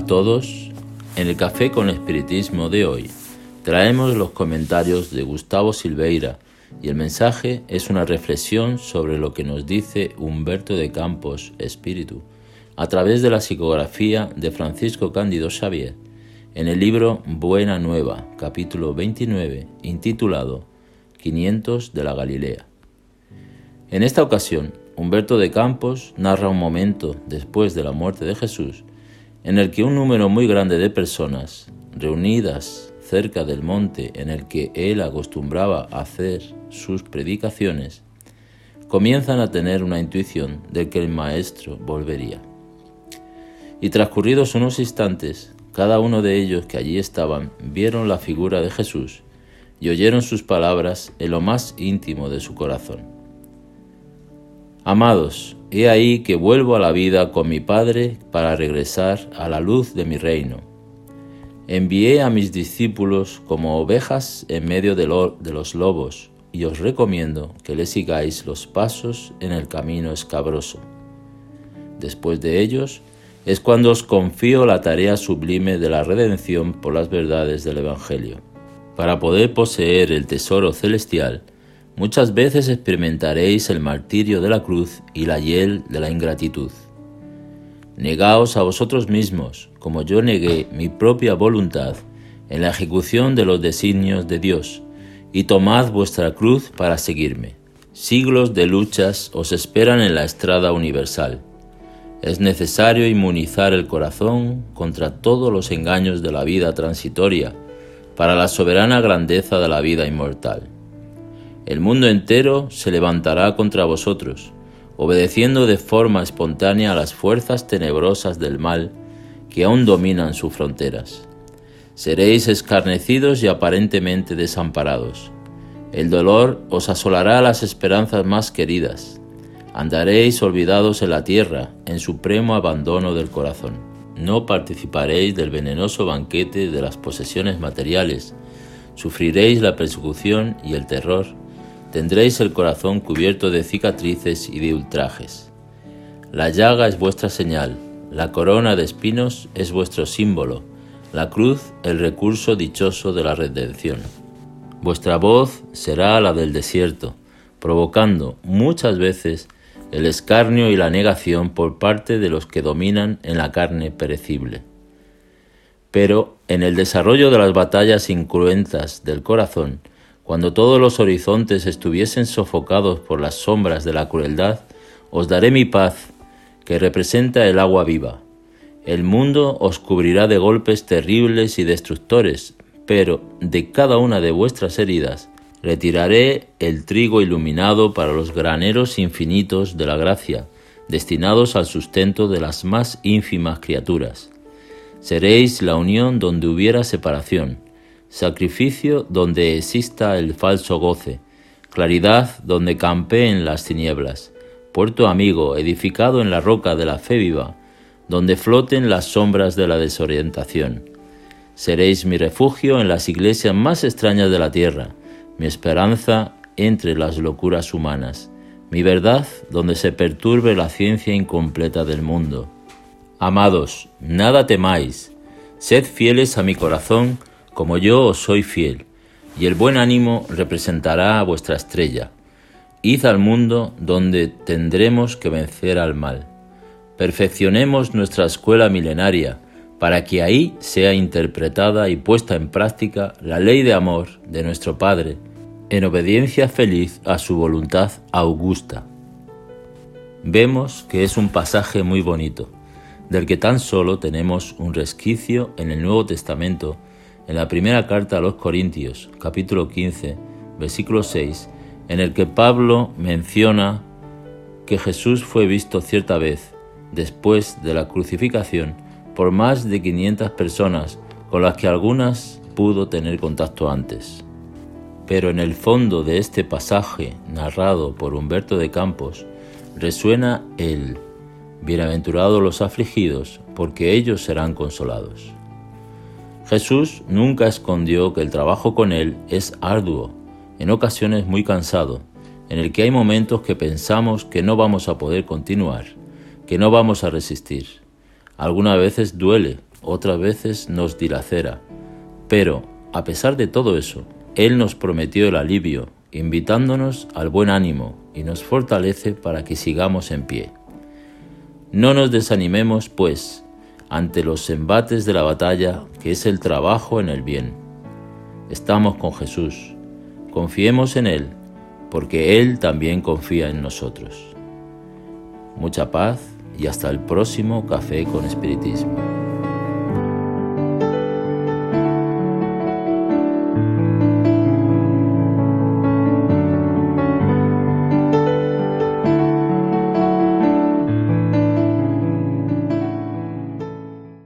A todos. En el Café con Espiritismo de hoy traemos los comentarios de Gustavo Silveira y el mensaje es una reflexión sobre lo que nos dice Humberto de Campos Espíritu a través de la psicografía de Francisco Cándido Xavier en el libro Buena Nueva, capítulo 29, intitulado 500 de la Galilea. En esta ocasión, Humberto de Campos narra un momento después de la muerte de Jesús en el que un número muy grande de personas, reunidas cerca del monte en el que él acostumbraba a hacer sus predicaciones, comienzan a tener una intuición de que el Maestro volvería. Y transcurridos unos instantes, cada uno de ellos que allí estaban vieron la figura de Jesús y oyeron sus palabras en lo más íntimo de su corazón. Amados, he ahí que vuelvo a la vida con mi Padre para regresar a la luz de mi reino. Envié a mis discípulos como ovejas en medio de, los lobos, y os recomiendo que le sigáis los pasos en el camino escabroso. Después de ellos, es cuando os confío la tarea sublime de la redención por las verdades del Evangelio. Para poder poseer el tesoro celestial, muchas veces experimentaréis el martirio de la cruz y la hiel de la ingratitud. Negaos a vosotros mismos, como yo negué mi propia voluntad en la ejecución de los designios de Dios, y tomad vuestra cruz para seguirme. Siglos de luchas os esperan en la estrada universal. Es necesario inmunizar el corazón contra todos los engaños de la vida transitoria, para la soberana grandeza de la vida inmortal. El mundo entero se levantará contra vosotros, obedeciendo de forma espontánea a las fuerzas tenebrosas del mal que aún dominan sus fronteras. Seréis escarnecidos y aparentemente desamparados. El dolor os asolará las esperanzas más queridas. Andaréis olvidados en la tierra, en supremo abandono del corazón no participaréis del venenoso banquete de las posesiones materiales, sufriréis la persecución y el terror, tendréis el corazón cubierto de cicatrices y de ultrajes. La llaga es vuestra señal, la corona de espinos es vuestro símbolo, la cruz el recurso dichoso de la redención. Vuestra voz será la del desierto, provocando muchas veces el escarnio y la negación por parte de los que dominan en la carne perecible. Pero en el desarrollo de las batallas incruentas del corazón, cuando todos los horizontes estuviesen sofocados por las sombras de la crueldad, os daré mi paz, que representa el agua viva. El mundo os cubrirá de golpes terribles y destructores, pero de cada una de vuestras heridas Retiraré el trigo iluminado para los graneros infinitos de la gracia, destinados al sustento de las más ínfimas criaturas. Seréis la unión donde hubiera separación, sacrificio donde exista el falso goce, claridad donde campeen las tinieblas, puerto amigo edificado en la roca de la fe viva, donde floten las sombras de la desorientación. Seréis mi refugio en las iglesias más extrañas de la tierra, mi esperanza entre las locuras humanas, mi verdad donde se perturbe la ciencia incompleta del mundo. Amados, nada temáis, sed fieles a mi corazón como yo os soy fiel, y el buen ánimo representará a vuestra estrella. Id al mundo donde tendremos que vencer al mal. Perfeccionemos nuestra escuela milenaria, para que ahí sea interpretada y puesta en práctica la ley de amor de nuestro Padre, en obediencia feliz a su voluntad augusta. Vemos que es un pasaje muy bonito, del que tan solo tenemos un resquicio en el Nuevo Testamento, en la primera carta a los Corintios, capítulo 15, versículo 6, en el que Pablo menciona que Jesús fue visto cierta vez, después de la crucificación, por más de 500 personas, con las que algunas pudo tener contacto antes. Pero en el fondo de este pasaje narrado por Humberto de Campos resuena el Bienaventurados los afligidos, porque ellos serán consolados. Jesús nunca escondió que el trabajo con Él es arduo, en ocasiones muy cansado, en el que hay momentos que pensamos que no vamos a poder continuar, que no vamos a resistir. Algunas veces duele, otras veces nos dilacera, pero a pesar de todo eso, Él nos prometió el alivio, invitándonos al buen ánimo y nos fortalece para que sigamos en pie. No nos desanimemos, pues, ante los embates de la batalla, que es el trabajo en el bien. Estamos con Jesús, confiemos en Él, porque Él también confía en nosotros. Mucha paz y hasta el próximo Café con Espiritismo.